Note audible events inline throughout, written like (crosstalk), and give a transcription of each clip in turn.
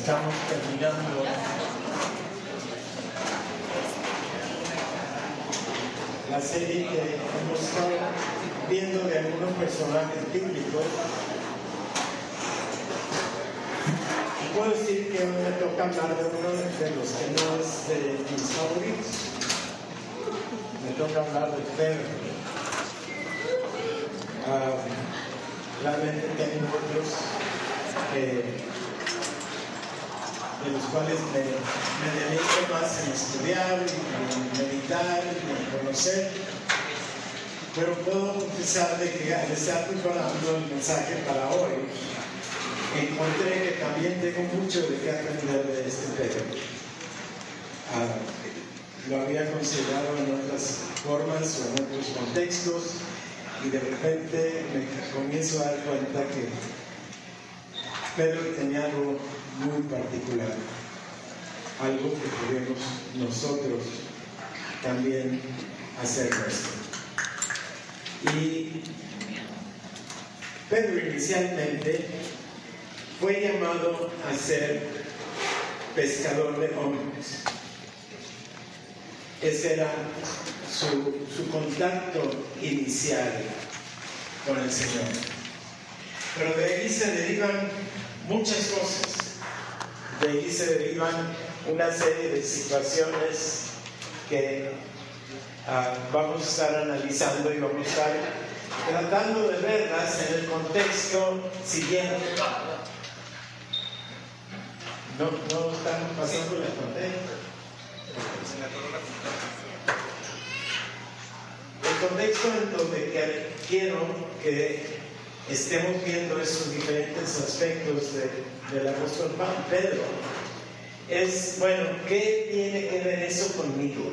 estamos terminando la serie que hemos estado viendo de algunos personajes bíblicos. Y puedo decir que hoy me toca hablar de uno de los que no es de mis favoritos. Me toca hablar de Pedro. Ah, realmente tengo otros que de los cuales me, me dedico más en estudiar, en meditar, en conocer. Pero puedo confesar de que al estar preparando el mensaje para hoy, encontré que también tengo mucho de qué aprender de este Pedro. Ah, lo había considerado en otras formas o en otros contextos y de repente me comienzo a dar cuenta que Pedro tenía algo muy particular, algo que podemos nosotros también hacer nuestro. Y Pedro inicialmente fue llamado a ser pescador de hombres. Ese era su, su contacto inicial con el Señor. Pero de ahí se derivan muchas cosas de ahí se derivan una serie de situaciones que ah, vamos a estar analizando y vamos a estar tratando de verlas en el contexto siguiente. No, no están pasando la pantalla. El contexto en donde quiero que estemos viendo esos diferentes aspectos del apóstol Pedro, es, bueno, ¿qué tiene que ver eso conmigo?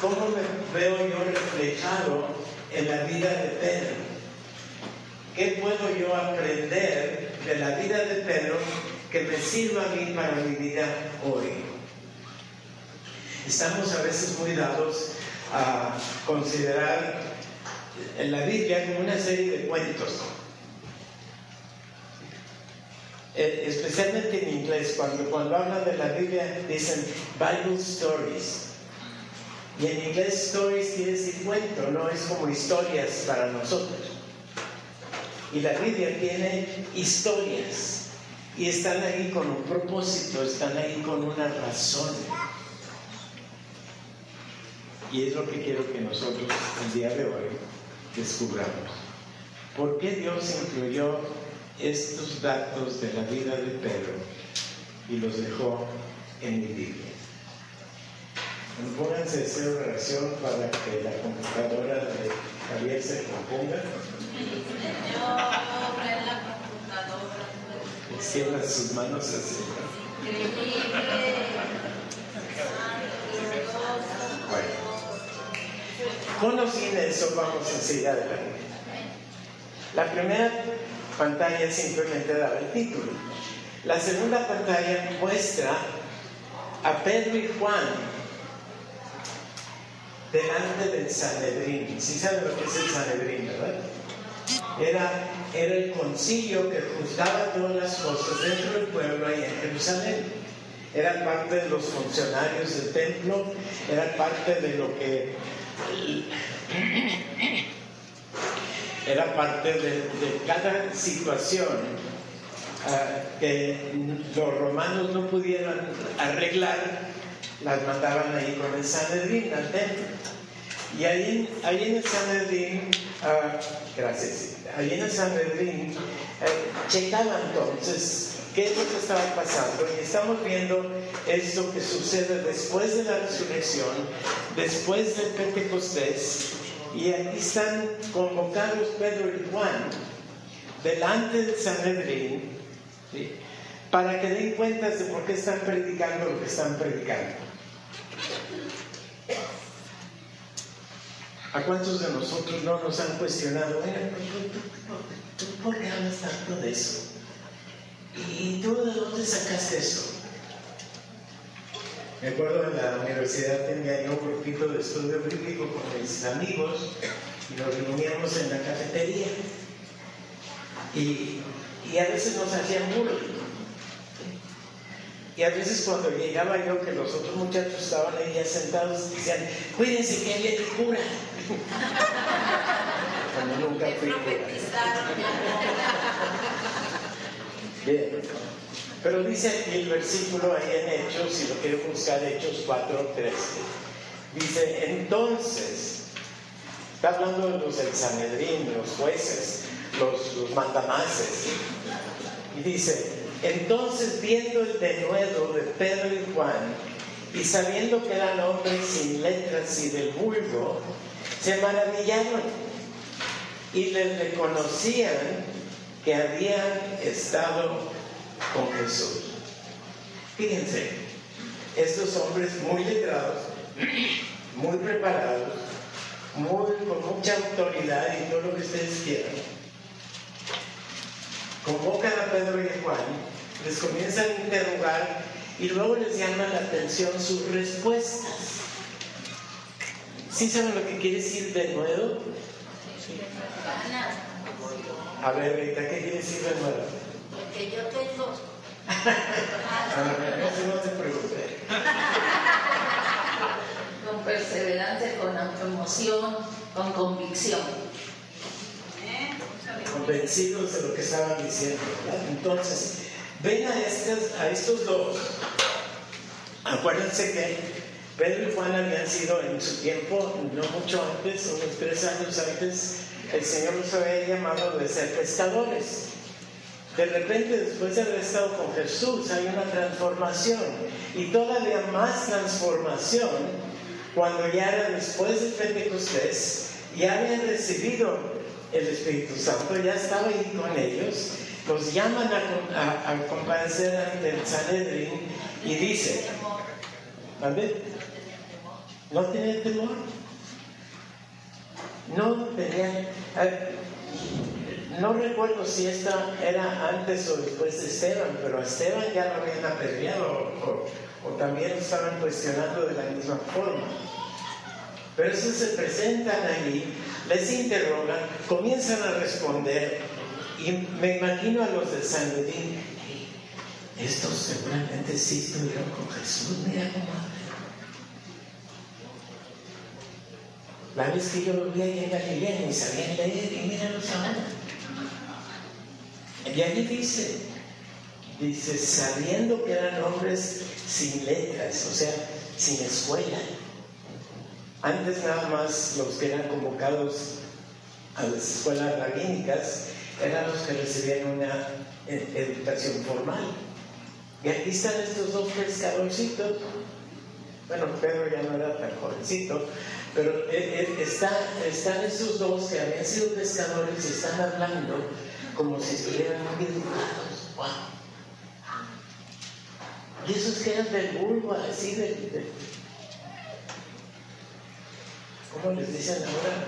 ¿Cómo me veo yo reflejado en la vida de Pedro? ¿Qué puedo yo aprender de la vida de Pedro que me sirva a mí para mi vida hoy? Estamos a veces muy dados a considerar en la Biblia como una serie de cuentos. Eh, especialmente en inglés, cuando, cuando hablan de la Biblia dicen Bible Stories. Y en inglés stories quiere decir cuento, no es como historias para nosotros. Y la Biblia tiene historias y están ahí con un propósito, están ahí con una razón. Y es lo que quiero que nosotros el día de hoy descubramos. ¿Por qué Dios incluyó estos datos de la vida de Pedro y los dejó en mi Biblia? Pónganse esa oración para que la computadora de Javier se componga. Cierra sus manos así. Bueno. Conociendo eso, vamos a seguir adelante. La primera pantalla simplemente daba el título. La segunda pantalla muestra a Pedro y Juan delante del Sanedrín. ¿Sí saben lo que es el Sanedrín, verdad? Era, era el concilio que juzgaba todas las cosas dentro del pueblo ahí en Jerusalén. Eran parte de los funcionarios del templo, eran parte de lo que era parte de, cada situación ah, que los romanos no pudieran arreglar, las mandaban ahí con el Sanedrín al templo. Y ahí, ahí en el Sanedrín, uh, gracias, ahí en el Sanedrín, eh, checaba entonces qué es lo que estaba pasando. Y estamos viendo esto que sucede después de la resurrección, después del Pentecostés. Y aquí están convocados Pedro y Juan delante del Sanedrín para que den cuenta de por qué están predicando lo que están predicando. ¿A cuántos de nosotros no nos han cuestionado? ¿Por qué hablas tanto de eso? ¿Y tú de dónde sacaste eso? Me acuerdo en la universidad tenía yo un grupito de estudio bíblico con mis amigos y nos reuníamos en la cafetería. Y, y a veces nos hacían burla. Y a veces cuando llegaba yo, que los otros muchachos estaban ahí ya sentados, decían, cuídense que hay el cura. (laughs) Cuando nunca fui cura. Bien. Pero dice el versículo ahí en Hechos, si lo quiero buscar, Hechos 4, 13. Dice, entonces, está hablando de los del Sanedrín, los jueces, los, los mandamases. Y dice, entonces viendo el denuedo de Pedro y Juan, y sabiendo que eran hombres sin letras y del vulgo, se maravillaron y les reconocían que habían estado con Jesús. Fíjense, estos hombres muy letrados, muy preparados, muy, con mucha autoridad y todo lo que ustedes quieran, convocan a Pedro y a Juan, les comienzan a interrogar y luego les llama la atención sus respuestas. ¿Sí saben lo que quiere decir de nuevo? A ver, Rita, ¿qué quiere decir de nuevo? Porque yo tengo. (laughs) no, no te preocupes. (laughs) Con perseverancia, con autoemoción, con convicción. Convencidos de lo que estaban diciendo. ¿verdad? Entonces, ven a, estos, a estos dos. Acuérdense que Pedro y Juan habían sido en su tiempo, no mucho antes, unos tres años antes, el Señor los había llamado de ser pescadores. De repente, después de haber estado con Jesús, hay una transformación y todavía más transformación cuando ya era después de Pentecostés, ya habían recibido el Espíritu Santo, ya estaba ahí con ellos, los llaman a, a, comparecer ante el Sanedrín y dice, ¿Vale? ¿No tenían temor? No tenían... No recuerdo si esta era antes o después de Esteban, pero a Esteban ya lo habían apedreado o, o también lo estaban cuestionando de la misma forma. Pero esos se presentan allí, les interrogan, comienzan a responder y me imagino a los de San Bedín, estos seguramente sí estuvieron con Jesús, mira cómo La vez que yo lo vi ahí en Galilea ni sabían leer y míralos ahora. Y allí dice, dice, sabiendo que eran hombres sin letras, o sea, sin escuela. Antes nada más los que eran convocados a las escuelas rabínicas eran los que recibían una educación formal. Y aquí están estos dos pescadorcitos. Bueno, Pedro ya no era tan jovencito, pero está, están estos dos que habían sido pescadores y están hablando como si estuvieran muy educados. ¡Wow! Y esos que eran del vulgo, así de, ¿Cómo les dicen ahora?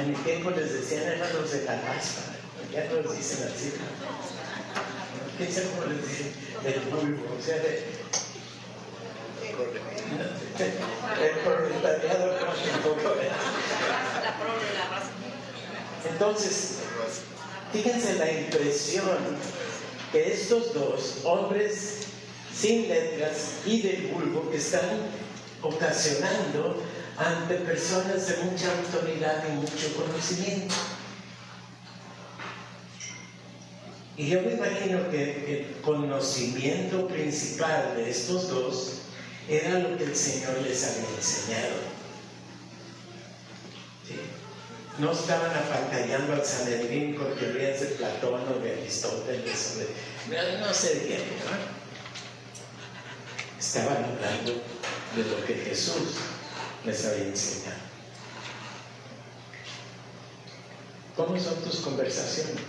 En mi tiempo les decían eran los de la raspa, ya no les dicen así. ¿Quién sabe cómo les dicen? Del vulgo, o sea, de, el proletariado Entonces, fíjense la impresión que estos dos hombres sin letras y del vulgo que están ocasionando ante personas de mucha autoridad y mucho conocimiento. Y yo me imagino que el conocimiento principal de estos dos era lo que el Señor les había enseñado. No estaban apantallando al Sanedrín con teorías de Platón o de Aristóteles o de no sé de quién, ¿no? Estaban hablando de lo que Jesús les había enseñado. ¿Cómo son tus conversaciones?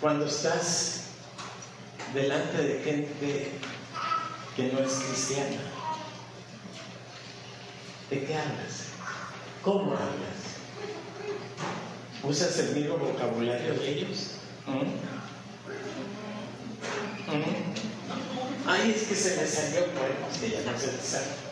Cuando estás delante de gente que no es cristiana. ¿De qué hablas? ¿Cómo hablas? ¿Usas el mismo vocabulario de ellos? ¿Mm? ¿Mm? Ay, es que se me salió, bueno, que ya no se me sale.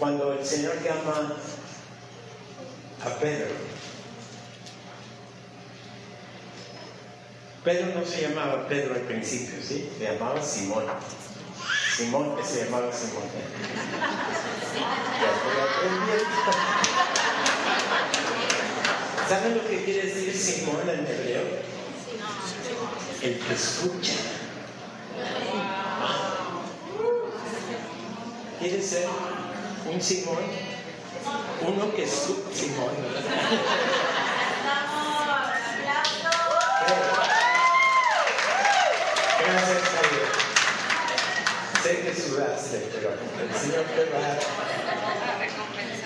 cuando el Señor llama a Pedro. Pedro no se llamaba Pedro al principio, ¿sí? Se llamaba Simón. Simón que se llamaba Simón. ¿Saben lo que quiere decir Simón en hebreo? El que escucha. ¿Quiere ser un Simón? Uno que escucha Simón. Gracias, Javier. Sé que sudaste, pero el Señor te va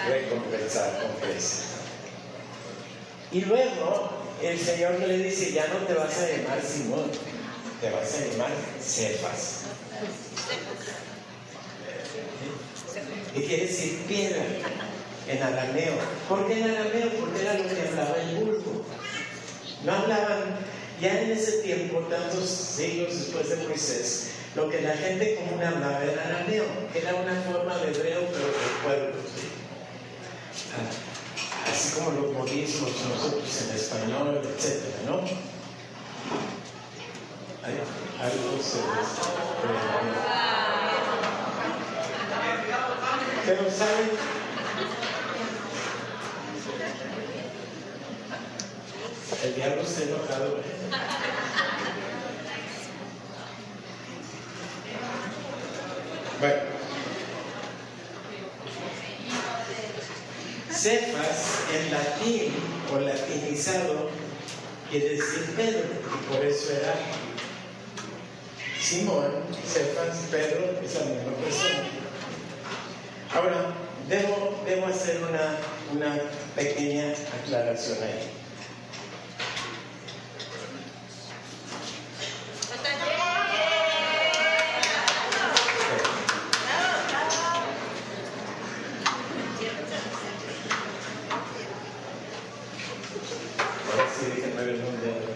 a recompensar con creces. Y luego el Señor le dice, ya no te vas a llamar Simón, te vas a llamar Cefas. Y quiere decir piedra en arameo. ¿Por qué en arameo? Porque era lo que hablaba el vulgo. No hablaban, ya en ese tiempo, tantos siglos después de Moisés, lo que la gente común hablaba era arameo, era una forma de hebreo, pero de pueblo. Así como los modismos nosotros en español, etc. ¿no? Hay algo se Pero saben, enojado. Bueno. Cefas en latín o latinizado quiere decir Pedro, y por eso era Simón, Cefas, Pedro, es la misma persona. Ahora, debo, hacer una pequeña aclaración ahí. Ahora sí, déjenme ver dónde.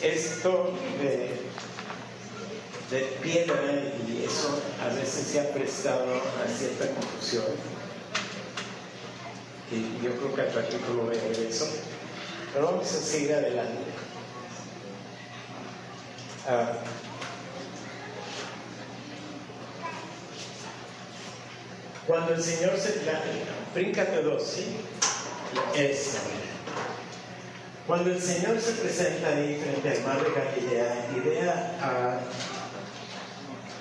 Esto de, de piedra y eso a veces se ha prestado a cierta confusión. Y yo creo que al ratito lo veo eso. Pero vamos a seguir adelante. Ah, cuando el Señor se... La, bríncate dos, ¿sí? Esa. Cuando el Señor se presenta ahí frente al mar de Galilea y ve a,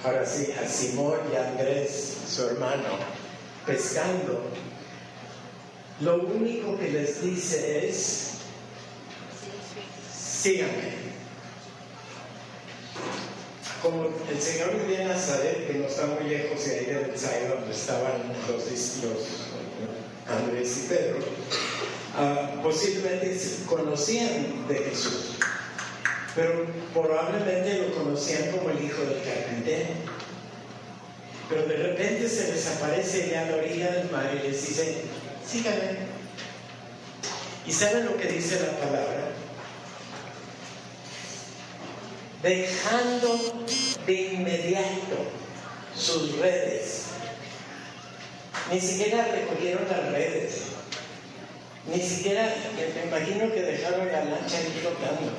ahora sí, a Simón y a Andrés, su hermano, pescando, lo único que les dice es, síganme. Como el Señor vivía en Nazaret, que no está muy lejos de ahí de Bethsaida, donde estaban los discípulos Andrés y Pedro, uh, posiblemente conocían de Jesús, pero probablemente lo conocían como el hijo del carpintero. Pero de repente se les aparece ya a la orilla del mar y les dice, síganme. ¿Y saben lo que dice la palabra? Dejando de inmediato sus redes. Ni siquiera recogieron las redes. Ni siquiera, me imagino que dejaron la lancha ahí flotando.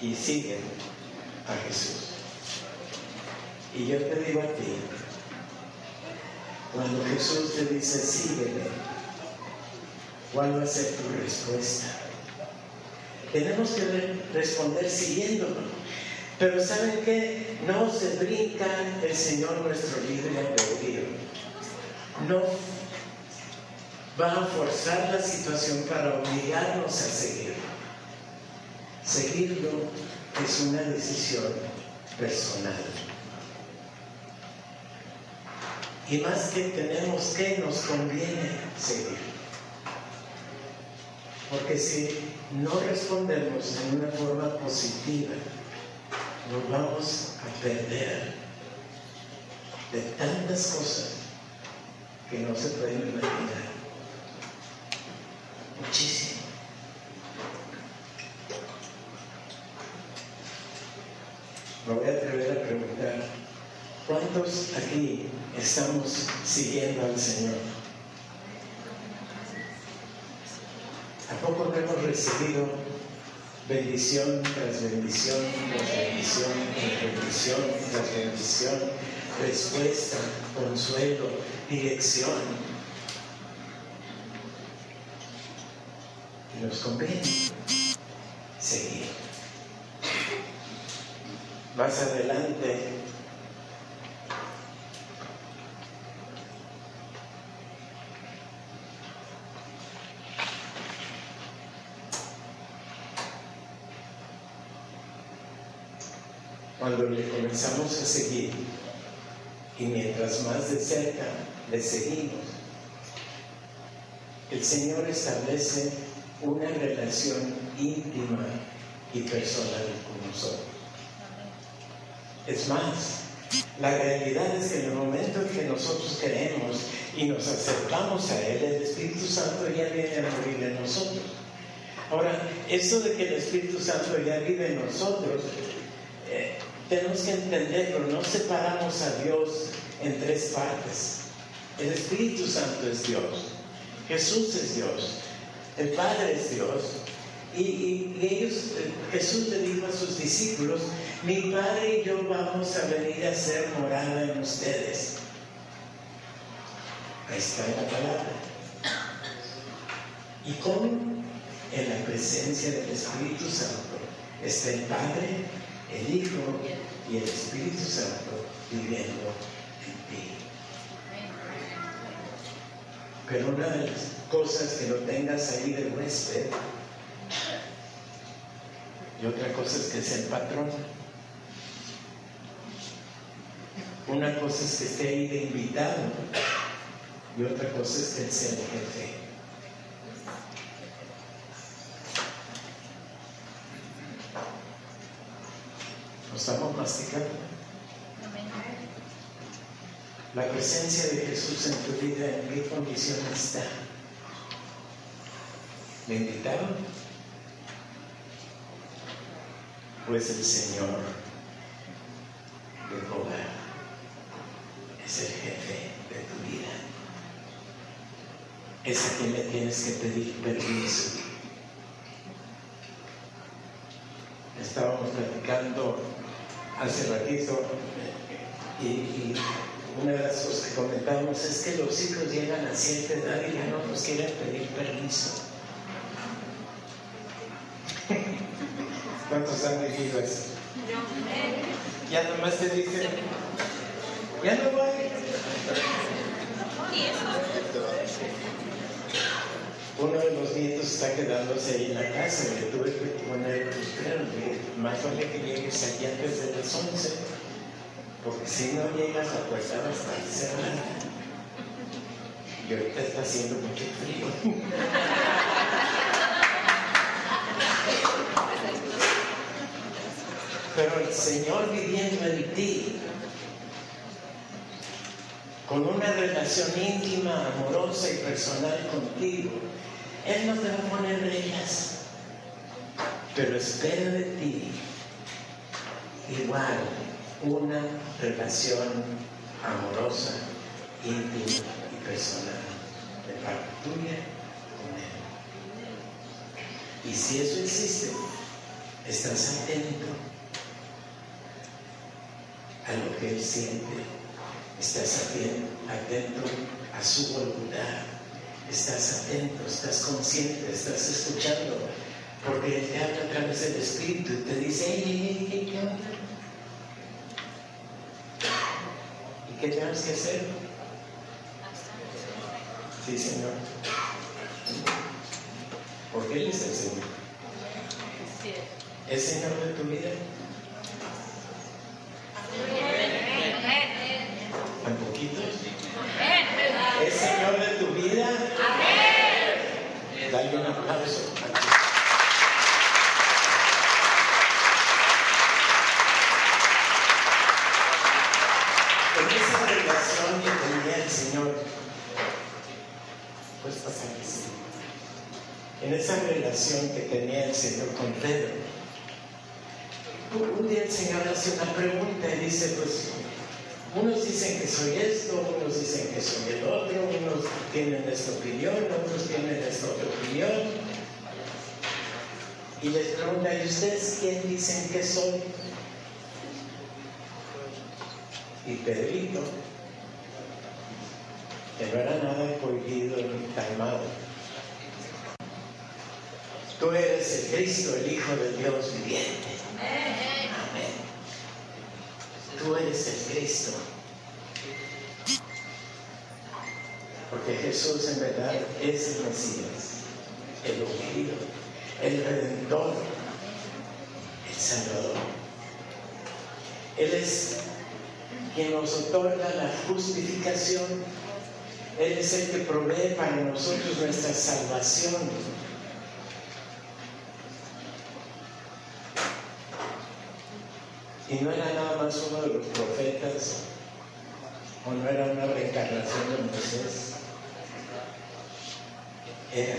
Y siguen a Jesús. Y yo te digo a ti, cuando Jesús te dice, sígueme, ¿cuál va a ser tu respuesta? Tenemos que re responder siguiéndolo. Pero ¿saben qué? No se brinca el Señor nuestro libre albedrío. No va a forzar la situación para obligarnos a seguirlo. Seguirlo es una decisión personal. Y más que tenemos que, nos conviene seguir. Porque si no respondemos en una forma positiva, nos vamos a perder. de tantas cosas que no se pueden imaginar. Muchísimo. Me voy a atrever a preguntar, ¿cuántos aquí estamos siguiendo al Señor? ¿A poco no hemos recibido bendición tras bendición, tras bendición, tras bendición, tras bendición, respuesta, consuelo, dirección? Nos conviene seguir. Más adelante cuando le comenzamos a seguir y mientras más de cerca le seguimos, el Señor establece una relación íntima y personal con nosotros. Es más, la realidad es que en el momento en que nosotros queremos y nos acercamos a Él, el Espíritu Santo ya viene a morir en nosotros. Ahora, eso de que el Espíritu Santo ya vive en nosotros, eh, tenemos que entenderlo, no separamos a Dios en tres partes. El Espíritu Santo es Dios, Jesús es Dios, el Padre es Dios. Y, ellos, eh, Jesús le dijo a sus discípulos, mi Padre y yo vamos a venir a ser morada en ustedes. Ahí está la palabra. Y con en la presencia del Espíritu Santo está el Padre, el Hijo y el Espíritu Santo viviendo en ti. Pero una de cosas que lo tengas ahí de huésped y otra cosa es que sea el patrón. Una cosa es que esté ahí de invitado y otra cosa es que sea el jefe. ¿Lo estamos masticando? La presencia de Jesús en tu vida, ¿en qué condición está? ¿De invitado? Pues el Señor de hogar es el jefe de tu vida. Es a quien le tienes que pedir permiso. Estábamos platicando hace ratito y, y una de las cosas que comentamos es que los hijos llegan a cierta edad y ya no nos quieren pedir permiso. ¿Cuántos han vivido eso? Ya nomás te dicen, ya no voy. Uno de los nietos está quedándose ahí en la casa y le tuve que poner, espérame, más vale que llegues aquí antes de las 11, porque si no llegas la puerta va a estar cerrada. Y ahorita está haciendo mucho frío. Pero el Señor viviendo en ti, con una relación íntima, amorosa y personal contigo, Él no te va a poner reglas, pero espera de ti igual una relación amorosa, íntima y personal de parte tuya con Él. Y si eso existe, estás atento a lo que Él siente, estás aten- atento a su voluntad, estás atento, estás consciente, estás escuchando, porque Él te habla a través del Espíritu y te dice, "Ey, ey, ey, ¿qué onda? ¿Y qué tenemos que hacer? Sí, Señor. Porque Él es el Señor. ¿Es Señor de tu vida? ¿Un poquito? ¿Es Señor de tu vida? Dale un aplauso. En esa relación que tenía el Señor, pues pasar así. En esa relación que tenía el Señor con Pedro, un día el Señor hace una pregunta y dice, pues, unos dicen que soy esto, unos dicen que soy el otro, unos tienen esta opinión, otros tienen esta otra opinión. Y les pregunta, ¿y ustedes quién dicen que soy? Y Pedrito, que no era nada prohibido ni calmado. Tú eres el Cristo, el Hijo del Dios viviente. Tú eres el Cristo. Porque Jesús en verdad es el Mesías, el ungido, el Redentor, el Salvador. Él es quien nos otorga la justificación. Él es el que provee para nosotros nuestra salvación. Y no era nada más uno de los profetas, o no era una reencarnación de Moisés, era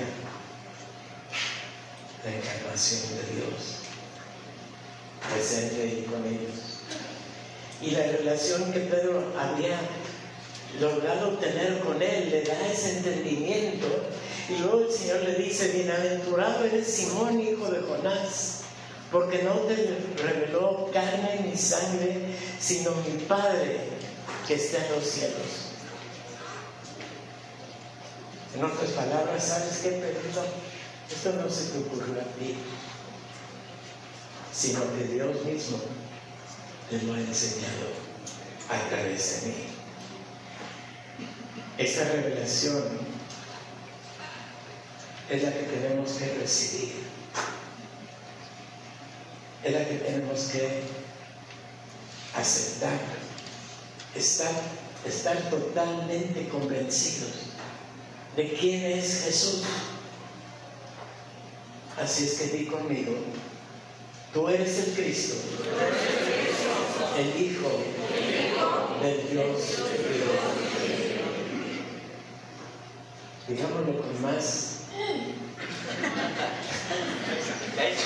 la encarnación de Dios, presente ahí con ellos. Y la relación que Pedro había logrado tener con él le da ese entendimiento. Y luego el Señor le dice, bienaventurado eres Simón, hijo de Jonás porque no te reveló carne ni sangre, sino mi Padre que está en los cielos. En otras palabras, ¿sabes qué, Pedro? Esto no se te ocurrió a ti, sino que Dios mismo te lo ha enseñado a través de mí. Esta revelación es la que tenemos que recibir es la que tenemos que aceptar, estar, estar totalmente convencidos de quién es Jesús. Así es que di conmigo, tú eres el Cristo, el Hijo del Dios Digámoslo con más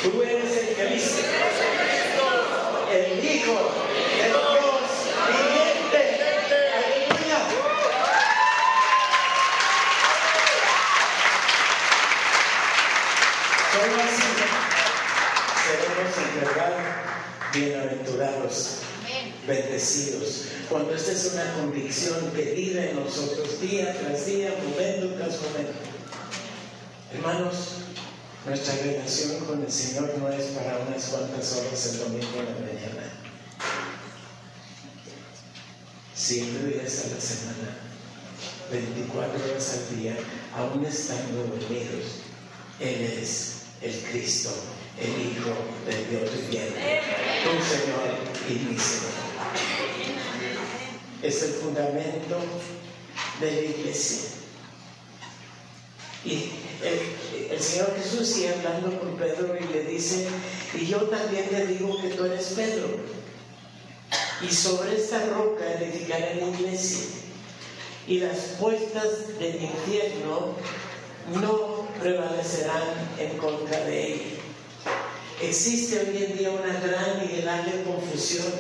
Tú eres el Cristo, el Hijo del Dios viviente. Aleluya. Solo así seremos en verdad bienaventurados, bendecidos. Cuando esta es una convicción que vive en nosotros día tras día, momento tras momento. Hermanos, nuestra relación con el Señor no es para unas cuantas horas el domingo en la mañana. Cinco días a la semana, 24 horas al día, aún estando unidos. Él es el Cristo, el Hijo de Dios viviente, tu Señor y mi Señor. Es el fundamento de la iglesia. Y el, Señor Jesús sigue hablando con Pedro y le dice, y yo también te digo que tú eres Pedro. Y sobre esta roca edificaré la iglesia. Y las puertas del infierno no prevalecerán en contra de ella. Existe hoy en día una gran y grande confusión.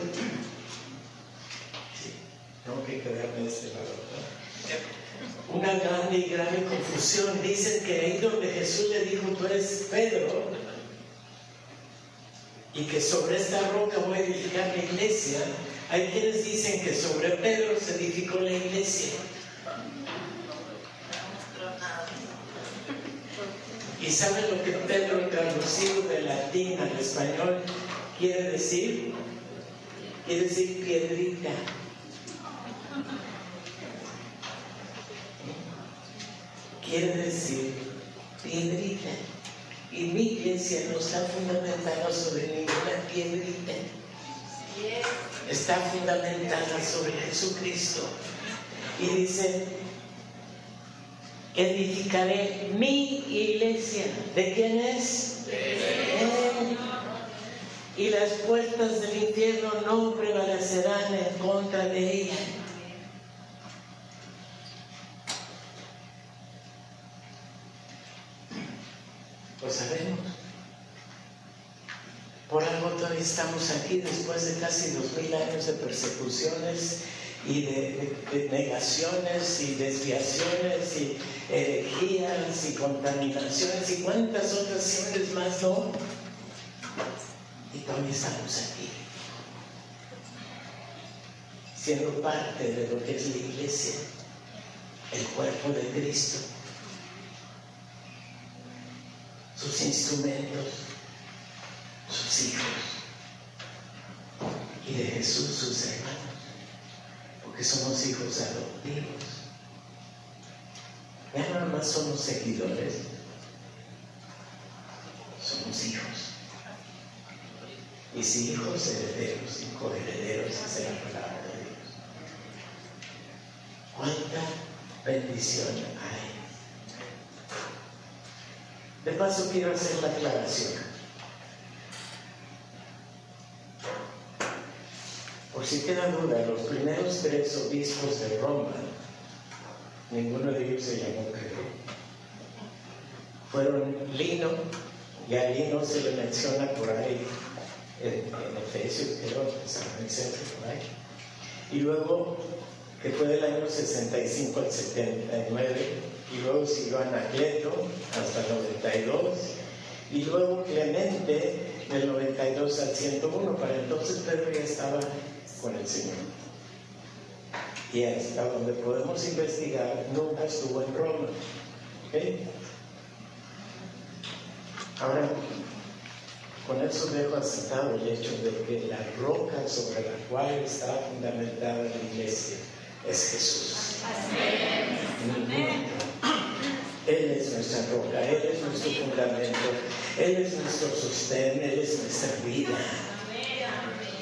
Una grande y grave confusión. Dicen que ahí donde Jesús le dijo, tú eres Pedro, y que sobre esta roca voy a edificar la iglesia, hay quienes dicen que sobre Pedro se edificó la iglesia. ¿Y saben lo que Pedro traducido de latín al español quiere decir? Quiere decir piedrita. Quiere decir piedrita. Y mi iglesia no está fundamentada sobre ninguna piedrita. Está fundamentada sobre Jesucristo. Y dice, edificaré mi iglesia. ¿De quién es? De y las puertas del infierno no prevalecerán en contra de ella. Lo sabemos. Por algo todavía estamos aquí después de casi dos mil años de persecuciones y de, negaciones y desviaciones y herejías y contaminaciones y cuántas otras siempre más no. Y todavía estamos aquí, siendo parte de lo que es la iglesia, el cuerpo de Cristo, sus instrumentos sus hijos y de Jesús sus hermanos, porque somos hijos adoptivos. Ya nada más somos seguidores, somos hijos. Y si hijos herederos y coherederos es la palabra de Dios. ¿Cuánta bendición hay? De paso quiero hacer la aclaración. Por si queda duda, los primeros tres obispos de Roma, ninguno de ellos se llamó Pedro. Fueron Lino, y a Lino se le menciona por ahí en, Efesios, creo, en San Vicente, por ahí. Y luego, que fue del año 65 al 79, y luego siguió Anacleto hasta el 92, y luego Clemente del 92 al 101. Para entonces Pedro ya estaba con el Señor. Y hasta donde podemos investigar, nunca estuvo en Roma. Ahora, con eso dejo aceptado el hecho de que la roca sobre la cual está fundamentada la iglesia es Jesús. Él es nuestra roca, Él es nuestro fundamento, Él es nuestro sostén, Él es nuestra vida.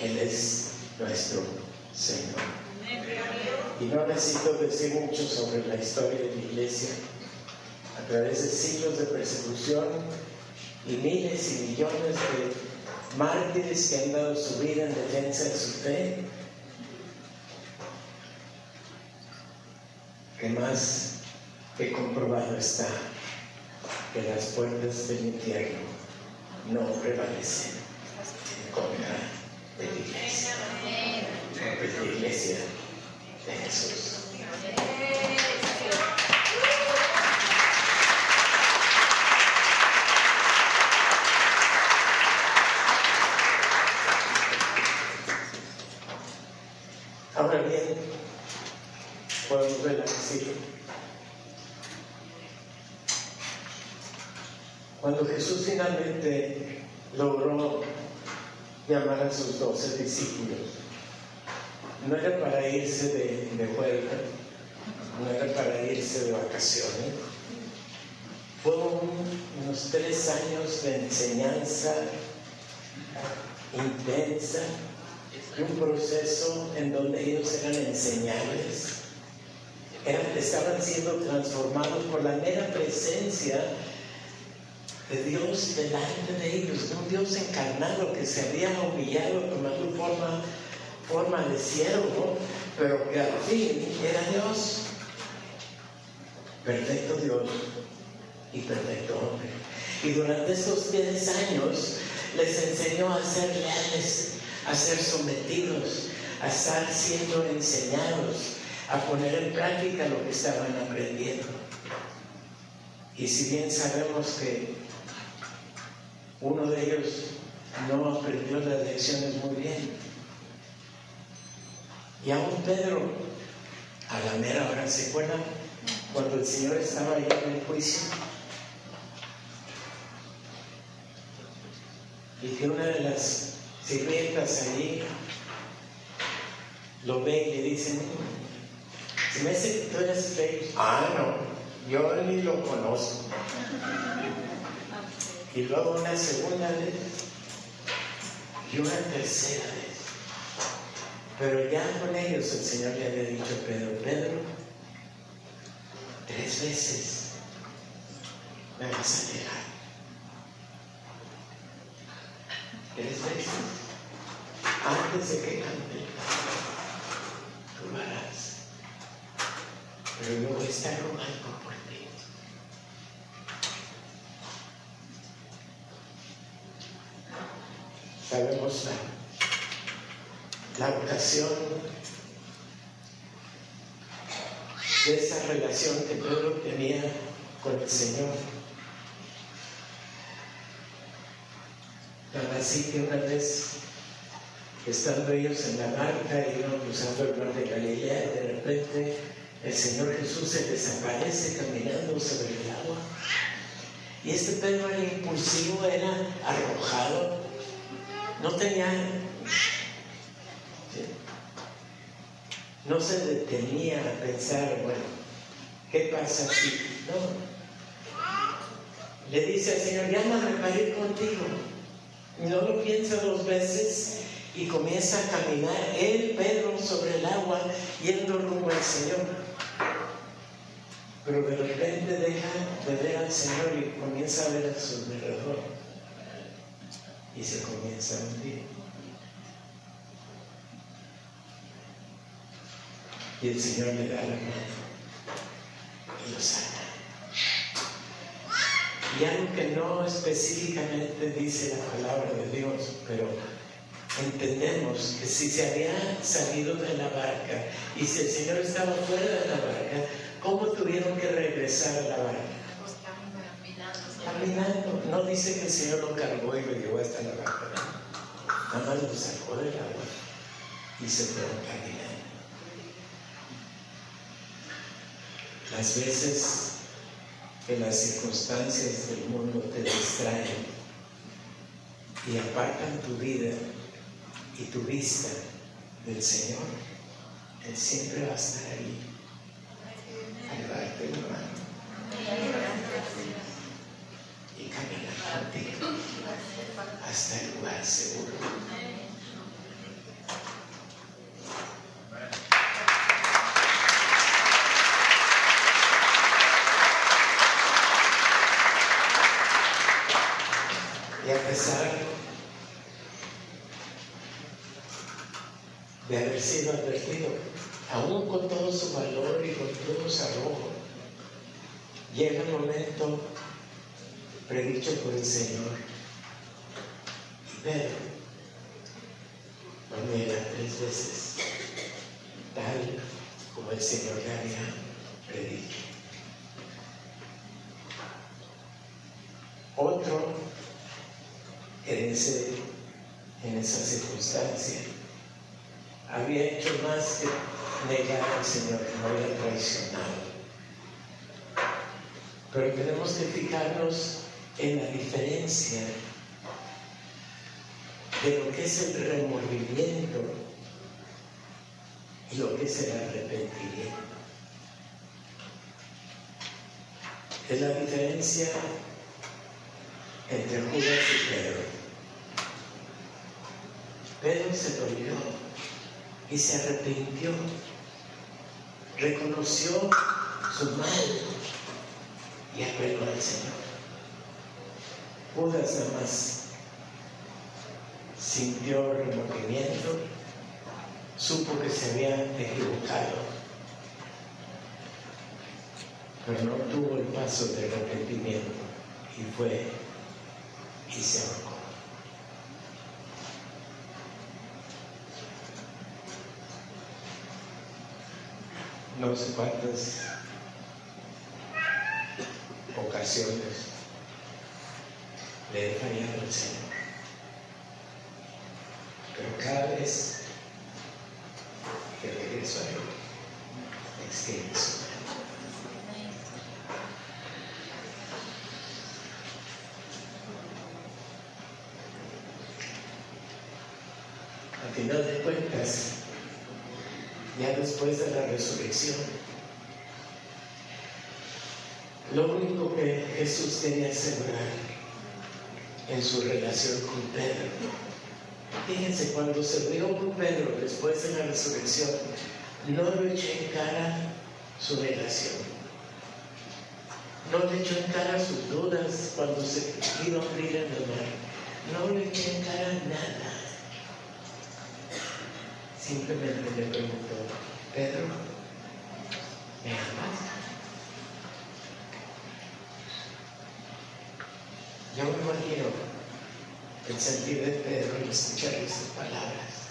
Él es nuestro Señor. Y no necesito decir mucho sobre la historia de la iglesia. A través de siglos de persecución y miles y millones de mártires que han dado su vida en defensa de su fe, que más que comprobado está que las puertas del infierno no prevalecen contra de la iglesia la iglesia de Jesús. Ahora bien, podemos ver así. Cuando Jesús finalmente logró llamar a sus doce discípulos, no era para irse de, de no era para irse de vacaciones. Fueron unos tres años de enseñanza intensa un proceso en donde ellos eran enseñables, estaban siendo transformados por la mera presencia de Dios delante de ellos, de un Dios encarnado que se había humillado tomando forma forma de siervo, pero que al fin era Dios. Perfecto Dios y perfecto hombre. Y durante estos 10 años les enseñó a ser leales, a ser sometidos, a estar siendo enseñados, a poner en práctica lo que estaban aprendiendo. Y si bien sabemos que uno de ellos no aprendió las lecciones muy bien, y aún Pedro, a la mera hora, ¿se acuerdan? Cuando el Señor estaba ahí en el juicio. Y que una de las sirvientas allí lo ve y le dice, si me hace que tú eres. Ah, no, yo ni lo conozco. Y luego una segunda vez y una tercera vez. Pero ya con ellos el Señor le había dicho a Pedro, Pedro, tres veces me vas a dejar. Tres veces. Antes de que cante, tú. Pero yo voy a estar rogando por ti. Sabemos la, la ocasión de esa relación que Pedro tenía con el Señor. Tan así que una vez, estando ellos en la barca, iban cruzando el mar de Galilea, de repente el Señor Jesús se desaparece caminando sobre el agua. Y este Pedro era impulsivo, era arrojado, no tenía, no se detenía a pensar, bueno, ¿qué pasa si? No. Le dice al Señor, llámame para ir contigo. No lo piensa dos veces y comienza a caminar él, Pedro, sobre el agua, yendo rumbo al Señor. Pero de repente deja de ver al Señor y comienza a ver a su alrededor. Y se comienza a hundir. Y el Señor le da la mano y lo sana. Y algo que no específicamente dice la palabra de Dios, pero entendemos que si se había salido de la barca y si el Señor estaba fuera de la barca, ¿cómo tuvieron que regresar a la barca? Caminando. No dice que el Señor lo cargó y lo llevó hasta la barca. Nada más lo sacó del agua y se fueron caminando. Las veces que las circunstancias del mundo te distraen y apartan tu vida y tu vista del Señor, Él siempre va a estar ahí, a darte la mano y caminar contigo hasta el lugar seguro. Y a pesar de haber sido advertido, aún con todo su valor y con todo su arrojo, llega el momento predicho por el Señor. Y Pedro lo tres veces, tal como el Señor le había predicho. Otro ese, en esa circunstancia había hecho más que negar al Señor, que no había traicionado. Pero tenemos que fijarnos en la diferencia de lo que es el remordimiento y lo que es el arrepentimiento. Es la diferencia entre Judas y Pedro. Pedro se dolió y se arrepintió, reconoció su mal y apeló al Señor. Judas nada más sintió remordimiento, supo que se había equivocado, pero no tuvo el paso del arrepentimiento y fue y se ahorcó. No sé cuántas ocasiones le he fallado al Señor, pero cada vez que regreso a Él, su mano. Al final de cuentas, ya después de la resurrección, lo único que Jesús tenía que asegurar en su relación con Pedro, fíjense, cuando se vio con Pedro después de la resurrección, no le echó en cara su relación. No le echó en cara sus dudas cuando se vino a abrir en el mar. No le echó en cara nada. Simplemente le preguntó, Pedro, ¿me amas? Yo me imagino el sentir de Pedro al escuchar esas palabras.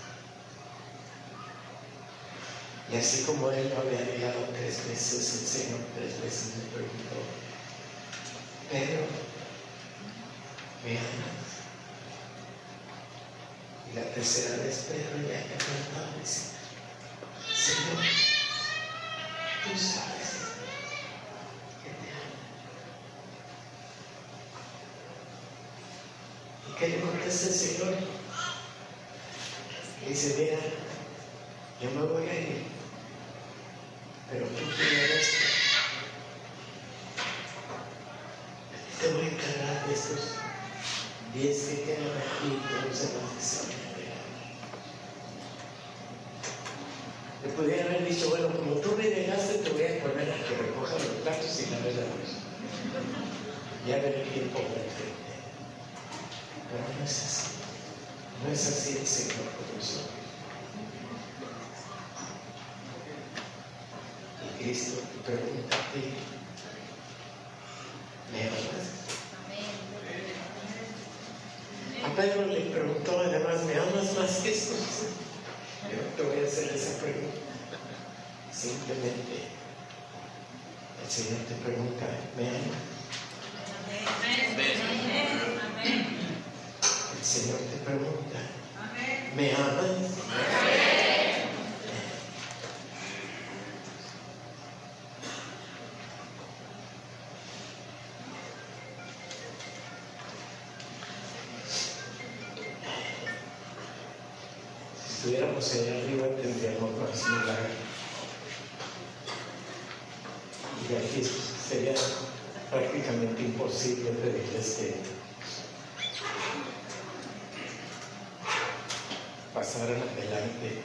Y así como él lo había negado tres veces, el Señor tres veces me preguntó, Pedro, ¿me amas? Y la tercera vez Pedro ya preguntaba, dice, Señor, tú sabes que te amo. ¿Y qué le contesta el Señor? Dice, mira, yo me voy a ir, pero tú tienes esto. Te voy a encargar de estos diez que quedan aquí que los demás que se. Le pudiera haber dicho, bueno, como tú me dejaste, te voy a poner a que recoja los platos y laves la luz. Ya veré quién enfrente. Pero no es así. No es así el Señor con nosotros. Cristo te pregunta a ti, ¿me amas? A Pedro le preguntó además, ¿me amas más que estos? Yo te voy a hacer esa pregunta. Simplemente el Señor te pregunta, ¿me amas? El Señor te pregunta, ¿me amas? Estuviéramos allá arriba tendríamos más milagros. Y aquí sería prácticamente imposible pedirles que pasaran adelante.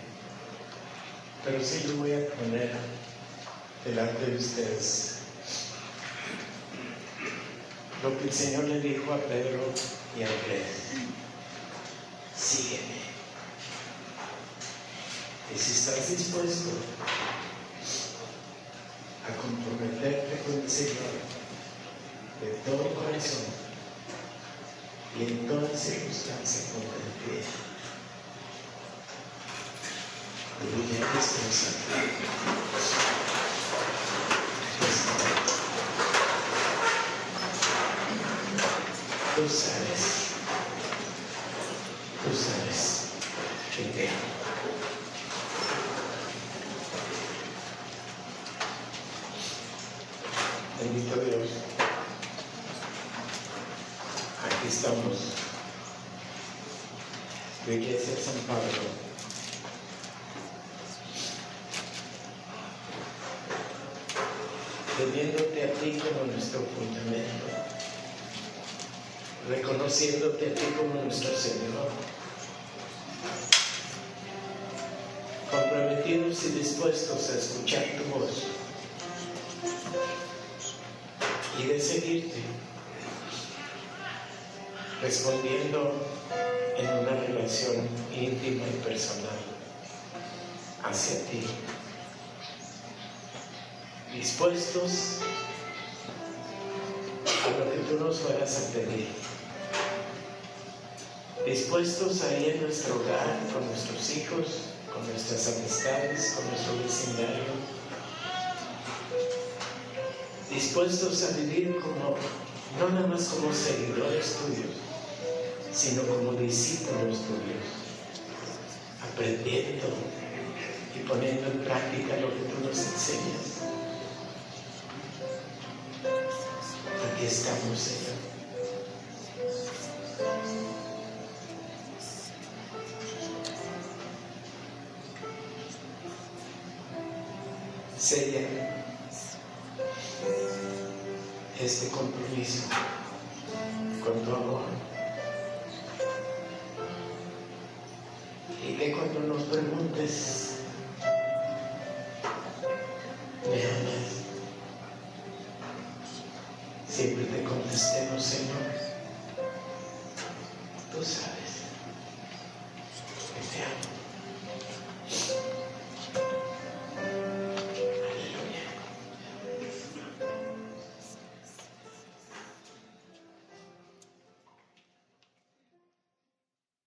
Pero sí lo voy a poner delante de ustedes. Lo que el Señor le dijo a Pedro y a Andrés. Sígueme. Y si estás dispuesto a comprometerte con el Señor de todo corazón y en toda circunstancia con pie, y ya descansa. Tú sabes, tú sabes que te amo. Bendito Dios. Aquí estamos. Iglesia San Pablo. Teniéndote a ti como nuestro fundamento. Reconociéndote a ti como nuestro Señor. Comprometidos y dispuestos a escuchar tu voz y de seguirte, respondiendo relación íntima y personal hacia ti, dispuestos a lo que tú nos fueras a pedir, dispuestos ahí en nuestro hogar, con nuestros hijos, con nuestras amistades, con nuestro vecindario. Dispuestos a vivir como, no nada más como seguidores tuyos, sino como discípulos tuyos, aprendiendo y poniendo en práctica lo que tú nos enseñas. Aquí estamos, Señor. Preguntes,